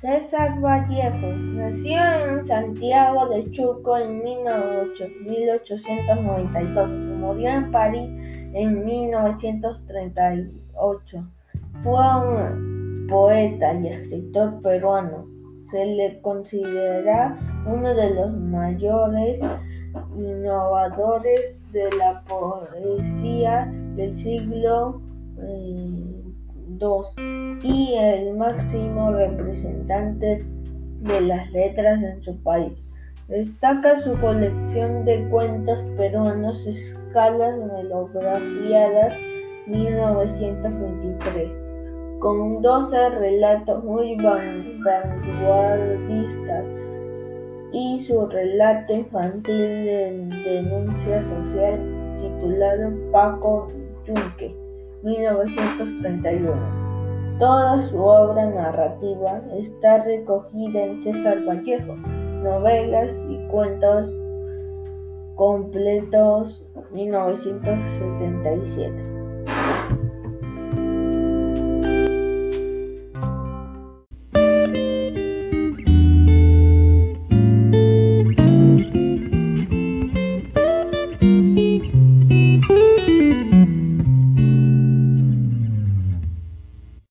César Vallejo nació en Santiago de Chuco en 1892 y murió en París en 1938. Fue un poeta y escritor peruano. Se le considera uno de los mayores innovadores de la poesía del siglo Y el máximo representante de las letras en su país. Destaca su colección de cuentos peruanos Escalas Melografiadas 1923, con 12 relatos muy vanguardistas y su relato infantil de denuncia social titulado Paco Yunque 1931. Toda su obra narrativa está recogida en César Vallejo, novelas y cuentos completos 1977.